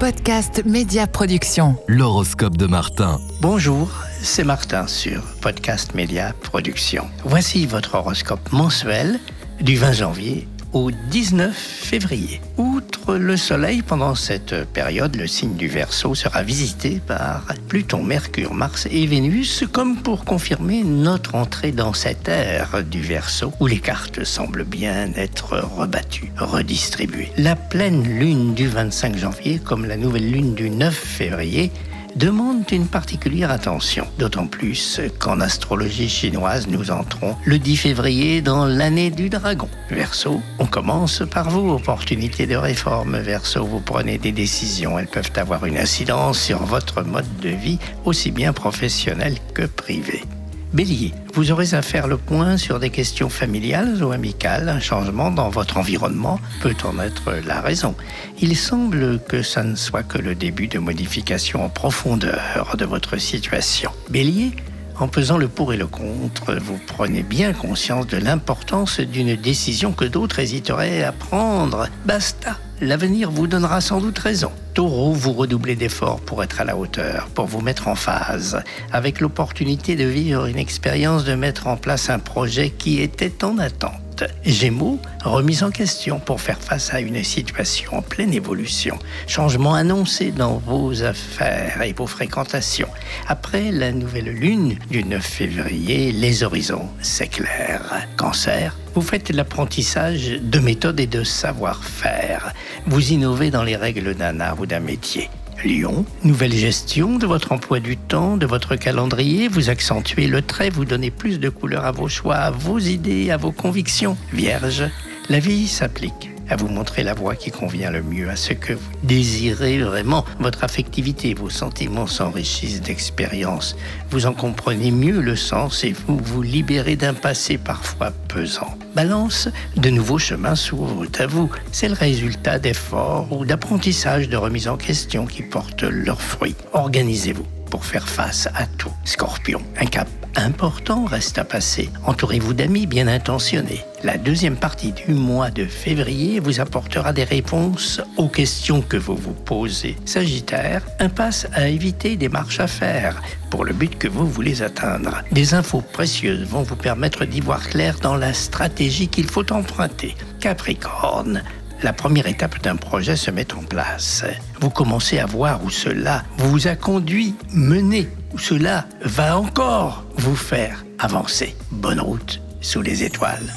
Podcast Média Production. L'horoscope de Martin. Bonjour, c'est Martin sur Podcast Média Production. Voici votre horoscope mensuel du 20 janvier au 19 février. Outre le Soleil, pendant cette période, le signe du Verseau sera visité par Pluton, Mercure, Mars et Vénus, comme pour confirmer notre entrée dans cette ère du Verseau où les cartes semblent bien être rebattues, redistribuées. La pleine lune du 25 janvier, comme la nouvelle lune du 9 février, demandent une particulière attention, d'autant plus qu'en astrologie chinoise, nous entrons le 10 février dans l'année du dragon. Verseau, on commence par vous, opportunité de réforme. Verseau, vous prenez des décisions, elles peuvent avoir une incidence sur votre mode de vie, aussi bien professionnel que privé. Bélier, vous aurez à faire le point sur des questions familiales ou amicales. Un changement dans votre environnement peut en être la raison. Il semble que ça ne soit que le début de modification en profondeur de votre situation. Bélier, en pesant le pour et le contre, vous prenez bien conscience de l'importance d'une décision que d'autres hésiteraient à prendre. Basta L'avenir vous donnera sans doute raison. Taureau, vous redoublez d'efforts pour être à la hauteur, pour vous mettre en phase, avec l'opportunité de vivre une expérience, de mettre en place un projet qui était en attente. Gémeaux, remise en question pour faire face à une situation en pleine évolution. Changement annoncé dans vos affaires et vos fréquentations. Après la nouvelle lune du 9 février, les horizons s'éclairent. Cancer, vous faites l'apprentissage de méthodes et de savoir-faire. Vous innovez dans les règles d'un art ou d'un métier. Lyon, nouvelle gestion de votre emploi du temps, de votre calendrier, vous accentuez le trait, vous donnez plus de couleur à vos choix, à vos idées, à vos convictions. Vierge, la vie s'applique à vous montrer la voie qui convient le mieux à ce que vous désirez vraiment. Votre affectivité, vos sentiments s'enrichissent d'expérience. Vous en comprenez mieux le sens et vous vous libérez d'un passé parfois pesant. Balance, de nouveaux chemins s'ouvrent à vous. C'est le résultat d'efforts ou d'apprentissage de remise en question qui portent leurs fruits. Organisez-vous pour faire face à tout. Scorpion, un cap important reste à passer. Entourez-vous d'amis bien intentionnés. La deuxième partie du mois de février vous apportera des réponses aux questions que vous vous posez. Sagittaire, impasse à éviter des marches à faire pour le but que vous voulez atteindre. Des infos précieuses vont vous permettre d'y voir clair dans la stratégie qu'il faut emprunter. Capricorne, la première étape d'un projet se met en place. Vous commencez à voir où cela vous a conduit, mené, où cela va encore vous faire avancer. Bonne route sous les étoiles.